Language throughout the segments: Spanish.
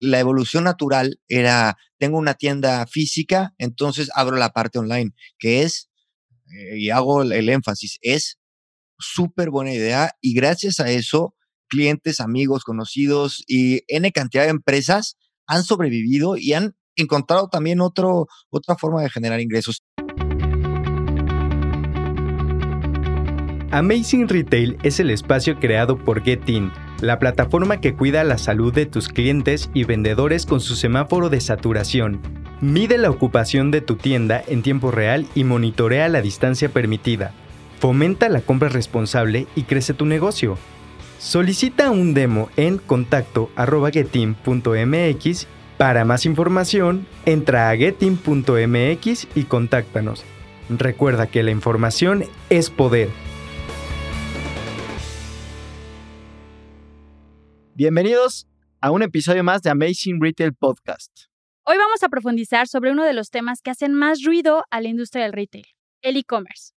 La evolución natural era, tengo una tienda física, entonces abro la parte online, que es, eh, y hago el énfasis, es súper buena idea y gracias a eso, clientes, amigos, conocidos y N cantidad de empresas han sobrevivido y han encontrado también otro, otra forma de generar ingresos. Amazing Retail es el espacio creado por Getin, la plataforma que cuida la salud de tus clientes y vendedores con su semáforo de saturación. Mide la ocupación de tu tienda en tiempo real y monitorea la distancia permitida. Fomenta la compra responsable y crece tu negocio. Solicita un demo en contacto.getin.mx. Para más información, entra a getin.mx y contáctanos. Recuerda que la información es poder. Bienvenidos a un episodio más de Amazing Retail Podcast. Hoy vamos a profundizar sobre uno de los temas que hacen más ruido a la industria del retail, el e-commerce.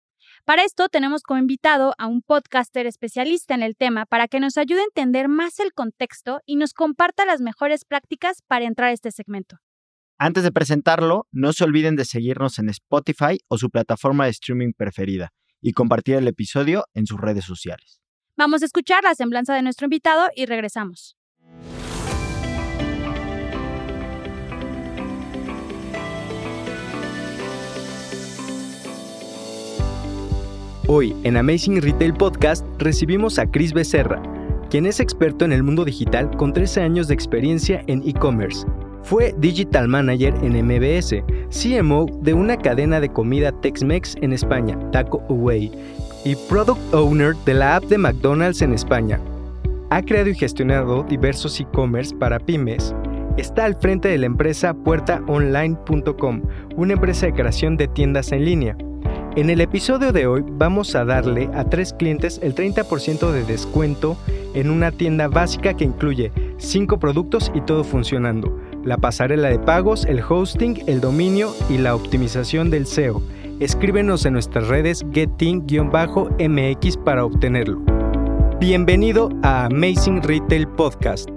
Para esto tenemos como invitado a un podcaster especialista en el tema para que nos ayude a entender más el contexto y nos comparta las mejores prácticas para entrar a este segmento. Antes de presentarlo, no se olviden de seguirnos en Spotify o su plataforma de streaming preferida y compartir el episodio en sus redes sociales. Vamos a escuchar la semblanza de nuestro invitado y regresamos. Hoy en Amazing Retail Podcast recibimos a Chris Becerra, quien es experto en el mundo digital con 13 años de experiencia en e-commerce. Fue Digital Manager en MBS, CMO de una cadena de comida Tex-Mex en España, Taco Away, y Product Owner de la app de McDonald's en España. Ha creado y gestionado diversos e-commerce para pymes. Está al frente de la empresa puertaonline.com, una empresa de creación de tiendas en línea. En el episodio de hoy vamos a darle a tres clientes el 30% de descuento en una tienda básica que incluye 5 productos y todo funcionando, la pasarela de pagos, el hosting, el dominio y la optimización del SEO escríbenos en nuestras redes getting-mx para obtenerlo. Bienvenido a Amazing Retail Podcast.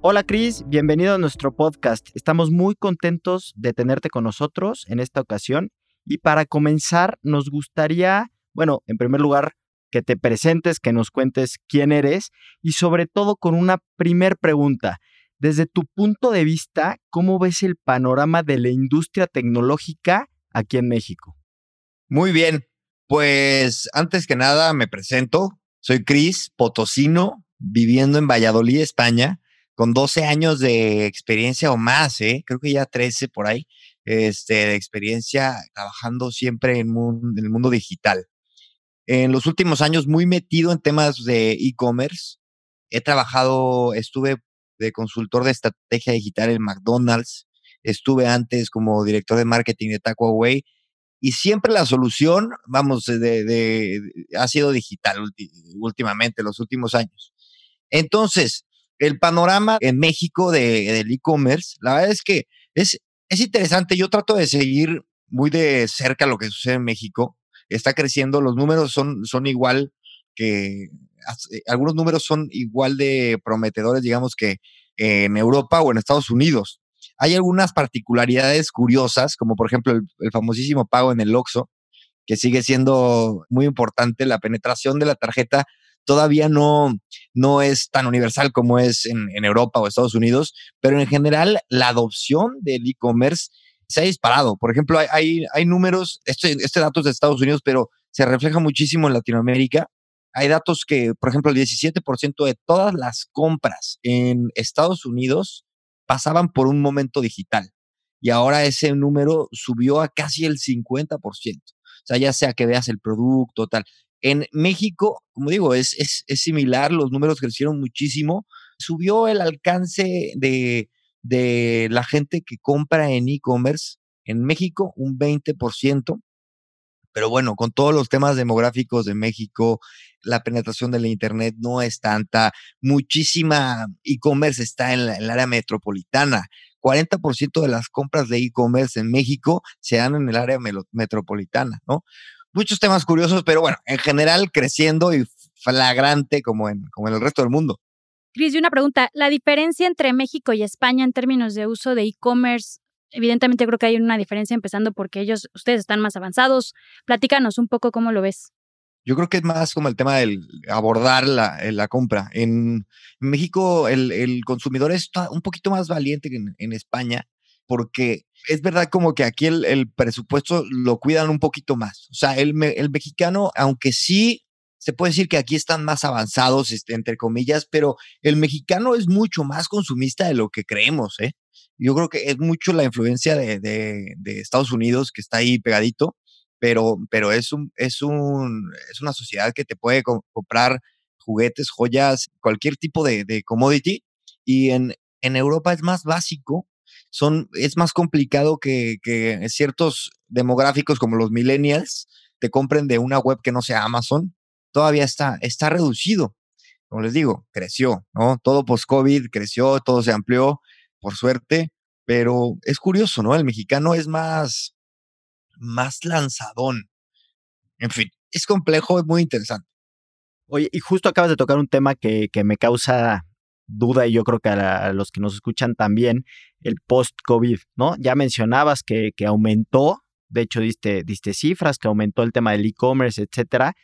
Hola Chris, bienvenido a nuestro podcast. Estamos muy contentos de tenerte con nosotros en esta ocasión y para comenzar nos gustaría, bueno, en primer lugar, que te presentes, que nos cuentes quién eres y sobre todo con una primer pregunta. Desde tu punto de vista, ¿cómo ves el panorama de la industria tecnológica aquí en México? Muy bien, pues antes que nada me presento. Soy Cris Potosino, viviendo en Valladolid, España, con 12 años de experiencia o más, ¿eh? creo que ya 13 por ahí, este, de experiencia trabajando siempre en, en el mundo digital. En los últimos años muy metido en temas de e-commerce. He trabajado, estuve de consultor de estrategia digital en McDonald's. Estuve antes como director de marketing de Taco Away. Y siempre la solución, vamos, de, ha sido digital últimamente, los últimos años. Entonces, el panorama en México de, del e-commerce, la verdad es que es, es interesante. Yo trato de seguir muy de cerca lo que sucede en México. Está creciendo, los números son, son igual que eh, algunos números son igual de prometedores, digamos, que en Europa o en Estados Unidos. Hay algunas particularidades curiosas, como por ejemplo el, famosísimo pago en el OXO, que sigue siendo muy importante. La penetración de la tarjeta todavía no, no es tan universal como es en, Europa o Estados Unidos, pero en general la adopción del e-commerce se ha disparado. Por ejemplo, hay, hay, números, este, este dato es de Estados Unidos, pero se refleja muchísimo en Latinoamérica hay datos que, por ejemplo, el 17% de todas las compras en Estados Unidos pasaban por un momento digital. Y ahora ese número subió a casi el 50%. O sea, ya sea que veas el producto, tal. En México, como digo, es, es, similar, los números crecieron muchísimo. Subió el alcance de, de la gente que compra en e-commerce en México un 20%. Pero bueno, con todos los temas demográficos de México, la penetración de la Internet no es tanta. Muchísima e-commerce está en, el área metropolitana. 40% de las compras de e-commerce en México se dan en el área metropolitana, ¿no? Muchos temas curiosos, pero bueno, en general creciendo y flagrante como en, como en el resto del mundo. Cris, y una pregunta, ¿la diferencia entre México y España en términos de uso de e-commerce Evidentemente creo que hay una diferencia empezando porque ellos, ustedes están más avanzados. Platícanos un poco cómo lo ves. Yo creo que es más como el tema del abordar la, eh, la compra. En México el, el, consumidor está un poquito más valiente que en, España porque es verdad como que aquí el, el, presupuesto lo cuidan un poquito más. O sea, el, el mexicano, aunque sí se puede decir que aquí están más avanzados, este, entre comillas, pero el mexicano es mucho más consumista de lo que creemos, ¿eh? Yo creo que es mucho la influencia de, Estados Unidos que está ahí pegadito, pero, pero es, un, es, un, es una sociedad que te puede co comprar juguetes, joyas, cualquier tipo de, de commodity. Y en, en Europa es más básico, son, es más complicado que, que ciertos demográficos como los millennials te compren de una web que no sea Amazon. Todavía está, está reducido. Como les digo, creció, ¿no? Todo post-COVID creció, todo se amplió por suerte, pero es curioso, ¿no? El mexicano es más, más lanzadón. En fin, es complejo, es muy interesante. Oye, y justo acabas de tocar un tema que, que me causa duda y yo creo que a, los que nos escuchan también, el post-COVID, ¿no? Ya mencionabas que, que aumentó, de hecho diste, diste cifras, que aumentó el tema del e-commerce, etcétera.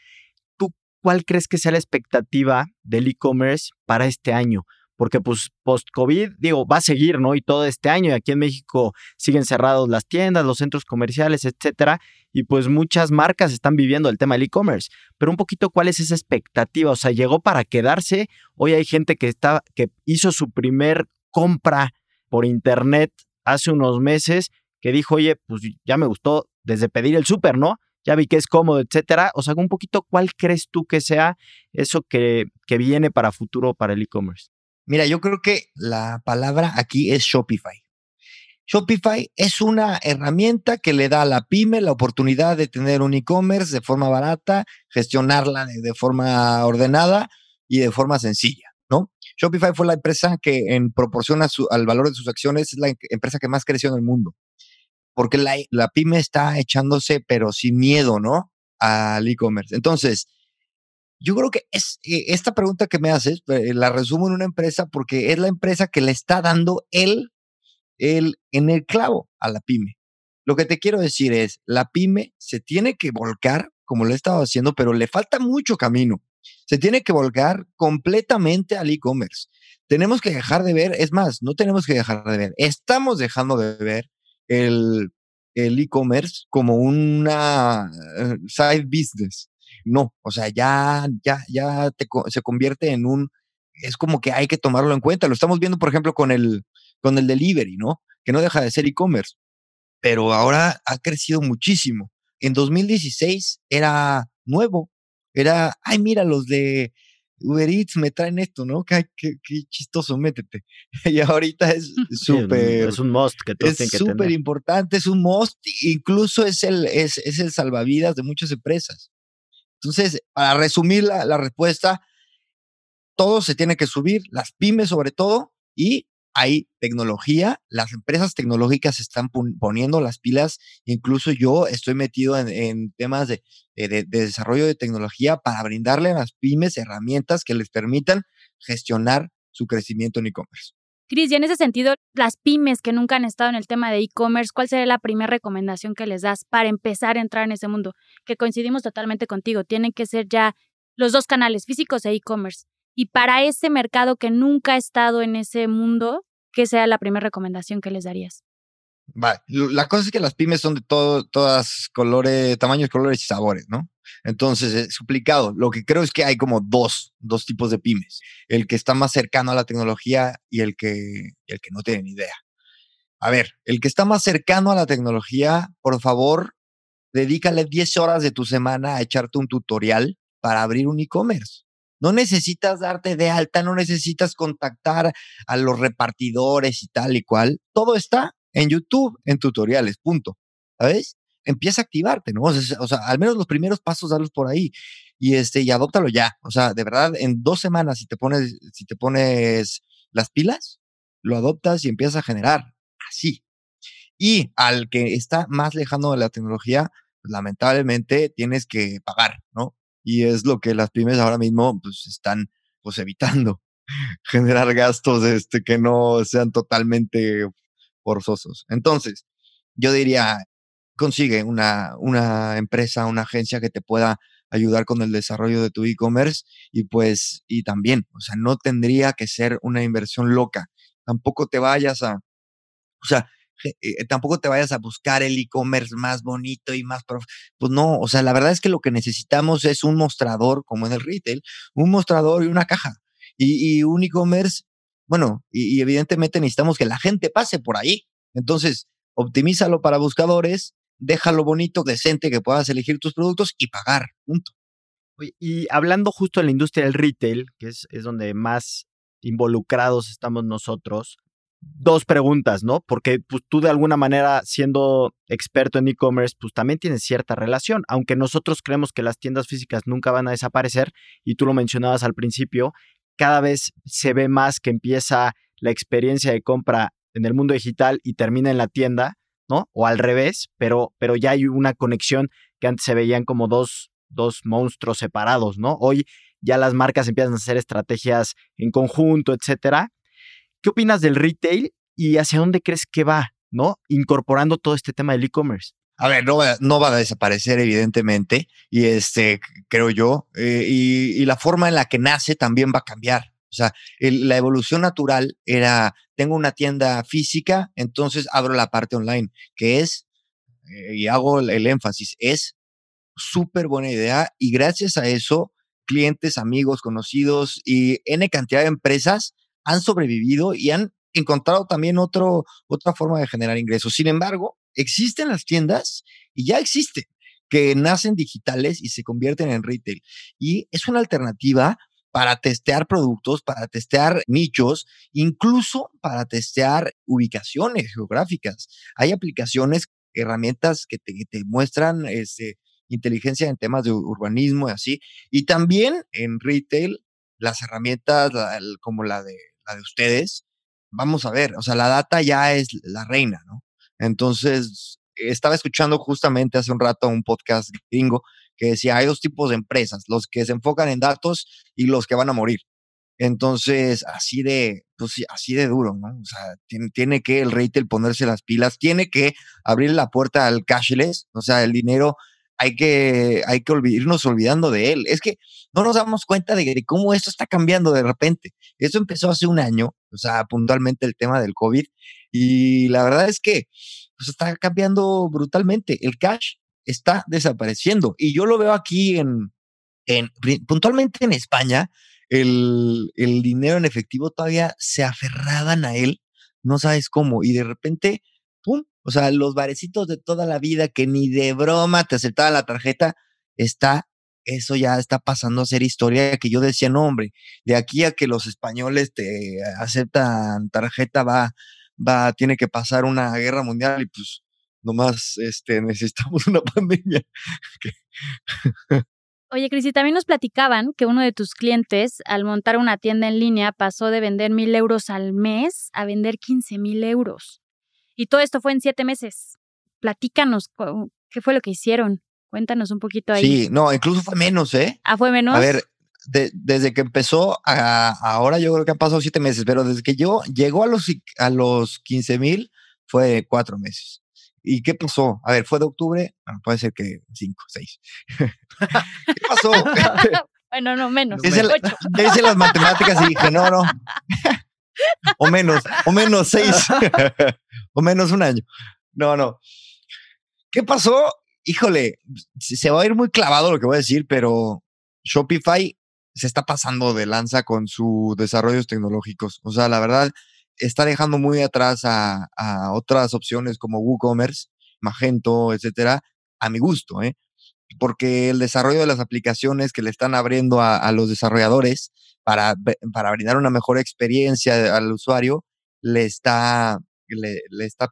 ¿Tú cuál crees que sea la expectativa del e-commerce para este año? Porque pues post-COVID, digo, va a seguir, ¿no? Y todo este año, y aquí en México siguen cerrados las tiendas, los centros comerciales, etcétera, y pues muchas marcas están viviendo el tema del e-commerce. Pero un poquito, ¿cuál es esa expectativa? O sea, llegó para quedarse. Hoy hay gente que está, que hizo su primer compra por internet hace unos meses, que dijo, oye, pues ya me gustó desde pedir el súper, ¿no? ya vi que es cómodo, etcétera. O sea, un poquito, ¿cuál crees tú que sea eso que, que viene para futuro para el e-commerce? Mira, yo creo que la palabra aquí es Shopify. Shopify es una herramienta que le da a la pyme la oportunidad de tener un e-commerce de forma barata, gestionarla de, forma ordenada y de forma sencilla, ¿no? Shopify fue la empresa que en proporción al valor de sus acciones es la empresa que más creció en el mundo. Porque la, la pyme está echándose, pero sin miedo, ¿no? Al e-commerce. Entonces, yo creo que es eh, esta pregunta que me haces, eh, la resumo en una empresa porque es la empresa que le está dando el, el en el clavo a la pyme. Lo que te quiero decir es, la pyme se tiene que volcar, como lo he estado haciendo, pero le falta mucho camino. Se tiene que volcar completamente al e-commerce. Tenemos que dejar de ver, es más, no tenemos que dejar de ver, estamos dejando de ver el el e-commerce como una uh, side business no, o sea, ya, ya, ya te, se convierte en un, es como que hay que tomarlo en cuenta. Lo estamos viendo, por ejemplo, con el, con el delivery, ¿no? Que no deja de ser e-commerce, pero ahora ha crecido muchísimo. En 2016 era nuevo, era, ay, mira, los de Uber Eats me traen esto, ¿no? Qué, qué, qué chistoso, métete. y ahorita es súper. Sí, es un must que todos Es súper importante, es un must, incluso es el, es, es el salvavidas de muchas empresas. Entonces, para resumir la, respuesta, todo se tiene que subir, las pymes sobre todo, y hay tecnología, las empresas tecnológicas están poniendo las pilas, incluso yo estoy metido en, temas de, de, de, desarrollo de tecnología para brindarle a las pymes herramientas que les permitan gestionar su crecimiento en e-commerce. Cris, y en ese sentido, las pymes que nunca han estado en el tema de e-commerce, ¿cuál sería la primera recomendación que les das para empezar a entrar en ese mundo? Que coincidimos totalmente contigo, tienen que ser ya los dos canales, físicos e e-commerce. Y para ese mercado que nunca ha estado en ese mundo, ¿qué sea la primera recomendación que les darías? Vale. La cosa es que las pymes son de todo, todas colores, tamaños, colores y sabores, ¿no? Entonces es complicado. Lo que creo es que hay como dos, dos tipos de pymes. El que está más cercano a la tecnología y el que, el que no tiene ni idea. A ver, el que está más cercano a la tecnología, por favor, dedícale 10 horas de tu semana a echarte un tutorial para abrir un e-commerce. No necesitas darte de alta, no necesitas contactar a los repartidores y tal y cual. Todo está en YouTube, en tutoriales, punto. ¿Sabes? Empieza a activarte, ¿no? O sea, al menos los primeros pasos, darlos por ahí. Y este, y adóptalo ya. O sea, de verdad, en dos semanas, si te pones, si te pones las pilas, lo adoptas y empiezas a generar. Así. Y al que está más lejano de la tecnología, pues, lamentablemente tienes que pagar, ¿no? y es lo que las pymes ahora mismo pues están pues evitando generar gastos este, que no sean totalmente forzosos. Entonces, yo diría, consigue una, una empresa, una agencia que te pueda ayudar con el desarrollo de tu e-commerce y pues, y también, o sea, no tendría que ser una inversión loca. Tampoco te vayas a, o sea, eh, tampoco te vayas a buscar el e-commerce más bonito y más prof pues no, o sea, la verdad es que lo que necesitamos es un mostrador como en el retail, un mostrador y una caja y, un e-commerce, bueno, y, evidentemente necesitamos que la gente pase por ahí. Entonces, optimízalo para buscadores, déjalo bonito, decente, que puedas elegir tus productos y pagar, punto. Y hablando justo de la industria del retail, que es, donde más involucrados estamos nosotros, dos preguntas, ¿no? Porque pues, tú de alguna manera, siendo experto en e-commerce, pues también tienes cierta relación, aunque nosotros creemos que las tiendas físicas nunca van a desaparecer, y tú lo mencionabas al principio, cada vez se ve más que empieza la experiencia de compra en el mundo digital y termina en la tienda, ¿no? O al revés, pero, pero ya hay una conexión que antes se veían como dos, dos monstruos separados, ¿no? Hoy ya las marcas empiezan a hacer estrategias en conjunto, etcétera. ¿Qué opinas del retail y hacia dónde crees que va, ¿no? Incorporando todo este tema del e-commerce. A ver, no va, no va a desaparecer, evidentemente, y este, creo yo, eh, y, la forma en la que nace también va a cambiar. O sea, la evolución natural era, tengo una tienda física, entonces abro la parte online, que es, eh, y hago el, énfasis, es súper buena idea, y gracias a eso, clientes, amigos, conocidos y N cantidad de empresas han sobrevivido y han encontrado también otro, otra forma de generar ingresos. Sin embargo, existen las tiendas y ya existen que nacen digitales y se convierten en retail. Y es una alternativa para testear productos, para testear nichos, incluso para testear ubicaciones geográficas. Hay aplicaciones, herramientas que te, muestran este, inteligencia en temas de urbanismo y así. Y también en retail, las herramientas como la de, la de ustedes, vamos a ver, o sea, la data ya es la reina, ¿no? Entonces, estaba escuchando justamente hace un rato un podcast gringo que decía, hay dos tipos de empresas, los que se enfocan en datos y los que van a morir. Entonces, así de, pues así de duro, ¿no? O sea, tiene, tiene, que el retail ponerse las pilas, tiene que abrir la puerta al cashless, o sea, el dinero hay que, hay que irnos olvidando de él. Es que no nos damos cuenta de, cómo esto está cambiando de repente. Esto empezó hace un año, o sea, puntualmente el tema del COVID, y la verdad es que pues, está cambiando brutalmente. El cash está desapareciendo. Y yo lo veo aquí en, en puntualmente en España, el, el dinero en efectivo todavía se aferraban a él, no sabes cómo, y de repente, ¡pum! O sea, los barecitos de toda la vida que ni de broma te aceptaban la tarjeta, está, eso ya está pasando a ser historia que yo decía, no, hombre, de aquí a que los españoles te aceptan tarjeta va, va, tiene que pasar una guerra mundial y pues nomás este, necesitamos una pandemia. Oye, Cris, y también nos platicaban que uno de tus clientes, al montar una tienda en línea, pasó de vender mil euros al mes a vender quince mil euros. Y todo esto fue en siete meses. Platícanos, ¿qué fue lo que hicieron? Cuéntanos un poquito ahí. Sí, no, incluso fue menos, ¿eh? Ah, fue menos. A ver, desde que empezó a ahora yo creo que han pasado siete meses, pero desde que yo llegó a los, a los 15 mil fue cuatro meses. ¿Y qué pasó? A ver, fue de octubre, puede ser que cinco, seis. ¿Qué pasó? bueno, no, menos. Hice, hice las matemáticas y dije, no, no. o menos, o menos seis, o menos un año. No, no. ¿Qué pasó? Híjole, se va a ir muy clavado lo que voy a decir, pero Shopify se está pasando de lanza con sus desarrollos tecnológicos. O sea, la verdad, está dejando muy atrás a, otras opciones como WooCommerce, Magento, etcétera, a mi gusto, ¿eh? Porque el desarrollo de las aplicaciones que le están abriendo a, los desarrolladores para, para, brindar una mejor experiencia al usuario, le está, le, está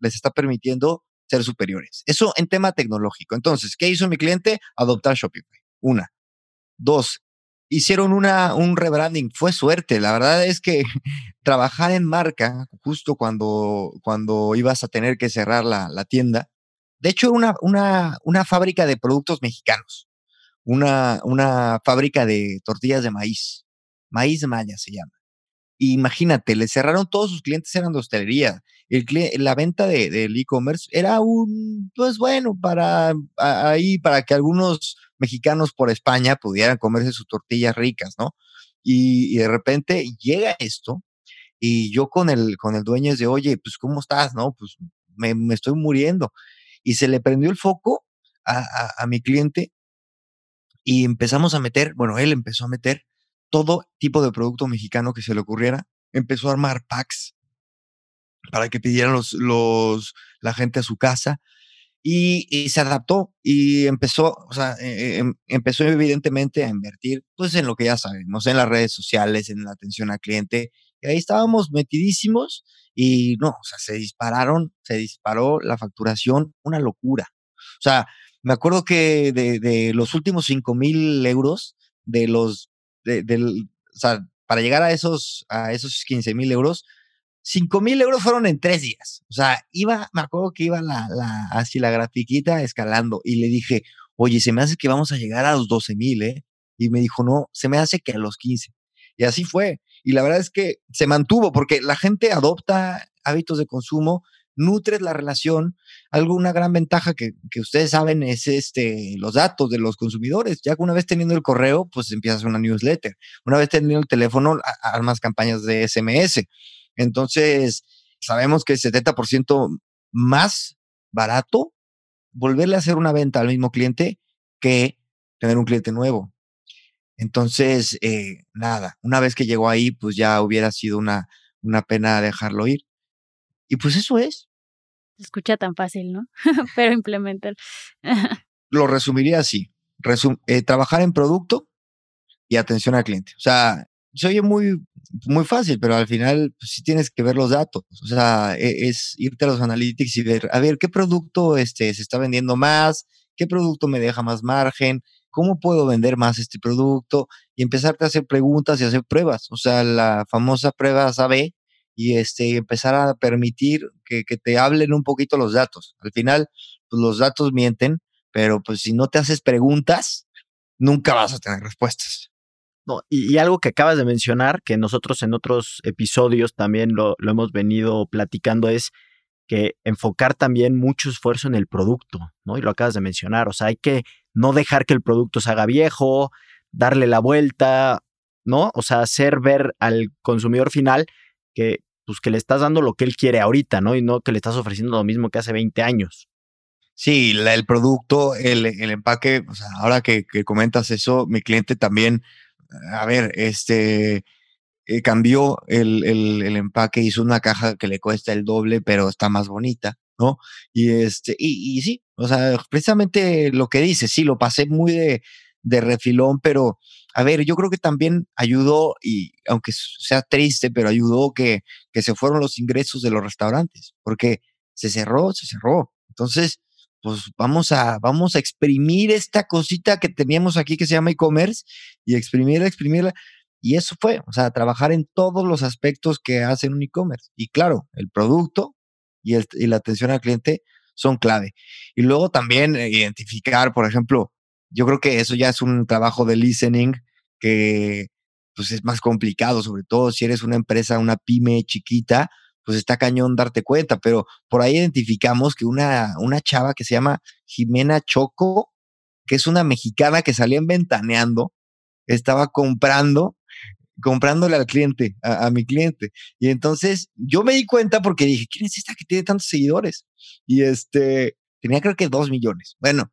les está permitiendo ser superiores. Eso en tema tecnológico. Entonces, ¿qué hizo mi cliente? Adoptar Shopify. Una. Dos, hicieron una, un rebranding. Fue suerte. La verdad es que trabajar en marca, justo cuando, cuando ibas a tener que cerrar la, la tienda, de hecho, una, una, una fábrica de productos mexicanos. una, una fábrica de tortillas de maíz. Maíz Maya se llama. imagínate, le cerraron todos sus clientes, eran de hostelería. El, la venta del de, e-commerce era un, pues bueno, para ahí, para que algunos mexicanos por España pudieran comerse sus tortillas ricas, ¿no? Y, de repente llega esto y yo con el, con el dueño es de, oye, pues ¿cómo estás? No, pues me, me estoy muriendo. Y se le prendió el foco a, a, a mi cliente y empezamos a meter, bueno, él empezó a meter todo tipo de producto mexicano que se le ocurriera. Empezó a armar packs para que pidieran los, los, la gente a su casa. Y, se adaptó y empezó, o sea, eh, em, empezó evidentemente a invertir, pues en lo que ya sabemos, en las redes sociales, en la atención al cliente. Y ahí estábamos metidísimos y no, o sea, se dispararon, se disparó la facturación, una locura. O sea, me acuerdo que de, de los últimos 5 mil euros, de los, de, del, o sea, para llegar a esos, a esos 15 mil euros, 5 mil euros fueron en tres días. O sea, iba, me acuerdo que iba la, la, así la grafiquita escalando y le dije, oye, se me hace que vamos a llegar a los 12 mil, ¿eh? Y me dijo, no, se me hace que a los 15. Y así fue. Y la verdad es que se mantuvo porque la gente adopta hábitos de consumo, nutres la relación. Algo, una gran ventaja que, que, ustedes saben es este, los datos de los consumidores. Ya que una vez teniendo el correo, pues empiezas una newsletter. Una vez teniendo el teléfono, armas campañas de SMS. Entonces, sabemos que es 70% más barato volverle a hacer una venta al mismo cliente que tener un cliente nuevo. Entonces, eh, nada, una vez que llegó ahí, pues ya hubiera sido una, una pena dejarlo ir. Y pues eso es. Se escucha tan fácil, ¿no? Pero implementar. Lo resumiría así. eh, trabajar en producto y atención al cliente. O sea, se oye muy, muy fácil, pero al final pues, sí tienes que ver los datos. O sea, e, es, irte a los analytics y ver, a ver, ¿qué producto este, se está vendiendo más? ¿Qué producto me deja más margen? ¿Cómo puedo vender más este producto? Y empezarte a hacer preguntas y hacer pruebas. O sea, la famosa prueba AB y este, empezar a permitir que, que te hablen un poquito los datos. Al final, pues los datos mienten, pero pues si no te haces preguntas, nunca vas a tener respuestas. Y, algo que acabas de mencionar, que nosotros en otros episodios también lo, hemos venido platicando, es que enfocar también mucho esfuerzo en el producto, ¿no? Y lo acabas de mencionar, o sea, hay que no dejar que el producto se haga viejo, darle la vuelta, ¿no? O sea, hacer ver al consumidor final que, pues, que le estás dando lo que él quiere ahorita, ¿no? Y no que le estás ofreciendo lo mismo que hace 20 años. Sí, el producto, el, el, empaque, o sea, ahora que comentas eso, mi cliente también a ver, este, eh, cambió el, el, empaque, hizo una caja que le cuesta el doble, pero está más bonita, ¿no? Y este, y, y sí, o sea, precisamente lo que dice, sí, lo pasé muy de, de refilón, pero a ver, yo creo que también ayudó, y aunque sea triste, pero ayudó que, que se fueron los ingresos de los restaurantes, porque se cerró, se cerró. Entonces, pues vamos a, vamos a exprimir esta cosita que teníamos aquí que se llama e-commerce y exprimirla, exprimirla. Y eso fue, o sea, trabajar en todos los aspectos que hacen un e-commerce. Y claro, el producto y, el, y la atención al cliente son clave. Y luego también identificar, por ejemplo, yo creo que eso ya es un trabajo de listening que pues es más complicado, sobre todo si eres una empresa, una pyme chiquita, pues está cañón darte cuenta, pero por ahí identificamos que una, una chava que se llama Jimena Choco, que es una mexicana que salía en ventaneando, estaba comprando, comprándole al cliente, a, a, mi cliente. Y entonces yo me di cuenta porque dije, ¿quién es esta que tiene tantos seguidores? Y este, tenía creo que dos millones. Bueno,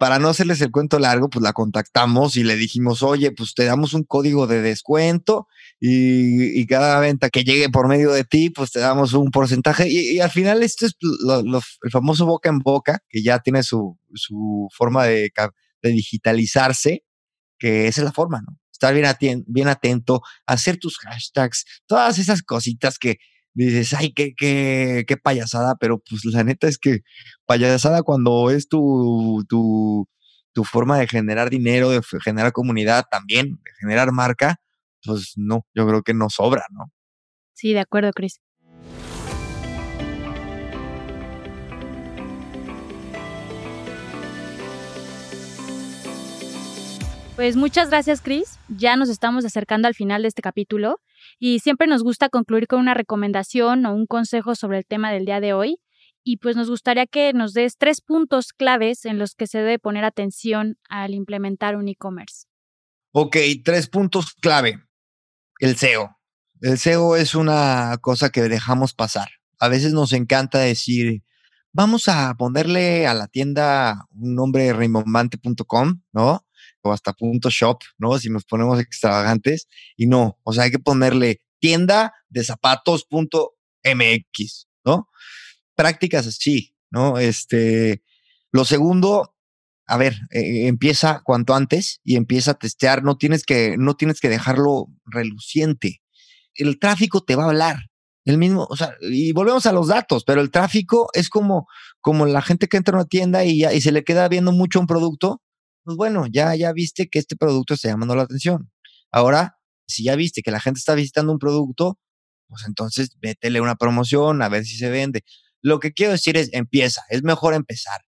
para no hacerles el cuento largo, pues la contactamos y le dijimos, oye, pues te damos un código de descuento y, cada venta que llegue por medio de ti, pues te damos un porcentaje. Y, al final esto es lo, lo, el famoso boca en boca, que ya tiene su, forma de, digitalizarse, que es la forma, ¿no? Estar bien, bien atento, hacer tus hashtags, todas esas cositas que, dices, ay, qué, qué, qué payasada, pero pues la neta es que payasada cuando es tu, tu, tu forma de generar dinero, de generar comunidad también, de generar marca, pues no, yo creo que no sobra, ¿no? Sí, de acuerdo, Cris. Pues muchas gracias, Chris. Ya nos estamos acercando al final de este capítulo y siempre nos gusta concluir con una recomendación o un consejo sobre el tema del día de hoy. Y pues nos gustaría que nos des tres puntos claves en los que se debe poner atención al implementar un e-commerce. Ok, tres puntos clave. El SEO. El SEO es una cosa que dejamos pasar. A veces nos encanta decir, vamos a ponerle a la tienda un nombre rimbombante.com, ¿no? O hasta punto .shop, ¿no? Si nos ponemos extravagantes. Y no, o sea, hay que ponerle tienda de zapatos.mx, ¿no? Prácticas así, ¿no? Este, lo segundo, a ver, eh, empieza cuanto antes y empieza a testear, no tienes que, no tienes que dejarlo reluciente. El tráfico te va a hablar, el mismo, o sea, y volvemos a los datos, pero el tráfico es como, como la gente que entra a una tienda y, ya, y se le queda viendo mucho un producto, pues bueno, ya, ya viste que este producto está llamando la atención. Ahora, si ya viste que la gente está visitando un producto, pues entonces métele una promoción a ver si se vende. Lo que quiero decir es, empieza, es mejor empezar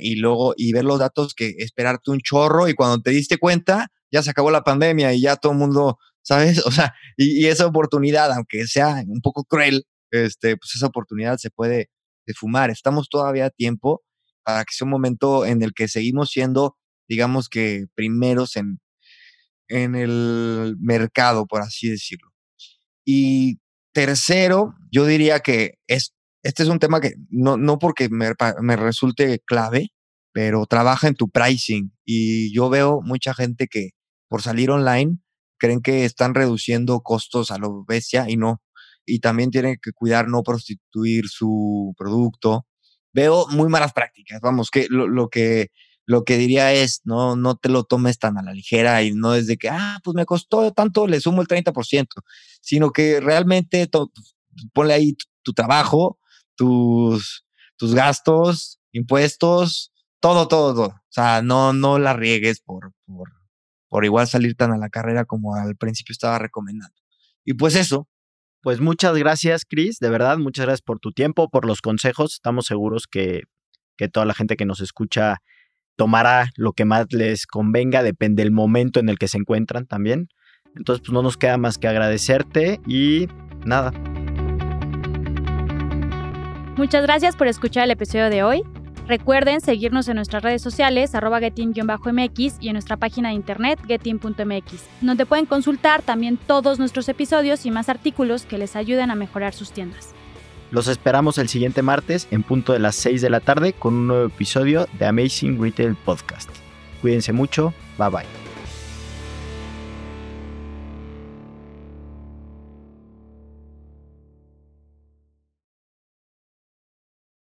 y luego y ver los datos que esperarte un chorro y cuando te diste cuenta, ya se acabó la pandemia y ya todo el mundo ¿sabes? O sea, y, esa oportunidad, aunque sea un poco cruel, este, pues esa oportunidad se puede fumar. Estamos todavía a tiempo para que sea un momento en el que seguimos siendo, digamos que, primeros en, en el mercado, por así decirlo. Y tercero, yo diría que es, este es un tema que no, no porque me, me resulte clave, pero trabaja en tu pricing. Y yo veo mucha gente que por salir online creen que están reduciendo costos a lo bestia y no. Y también tienen que cuidar no prostituir su producto. Veo muy malas prácticas, vamos, que lo, que lo que diría es, no, no te lo tomes tan a la ligera y no es de que, ah, pues me costó tanto, le sumo el 30%, sino que realmente ponle ahí tu, trabajo, tus, tus gastos, impuestos, todo, todo, todo. O sea, no, no la riegues por, por, por igual salir tan a la carrera como al principio estaba recomendando. Y pues eso. Pues muchas gracias, Chris, de verdad, muchas gracias por tu tiempo, por los consejos. Estamos seguros que, que toda la gente que nos escucha tomará lo que más les convenga, depende del momento en el que se encuentran también. Entonces, pues no nos queda más que agradecerte y nada. Muchas gracias por escuchar el episodio de hoy. Recuerden seguirnos en nuestras redes sociales, arroba getin-mx y en nuestra página de internet getin.mx, donde pueden consultar también todos nuestros episodios y más artículos que les ayuden a mejorar sus tiendas. Los esperamos el siguiente martes en punto de las 6 de la tarde con un nuevo episodio de Amazing Retail Podcast. Cuídense mucho, bye bye.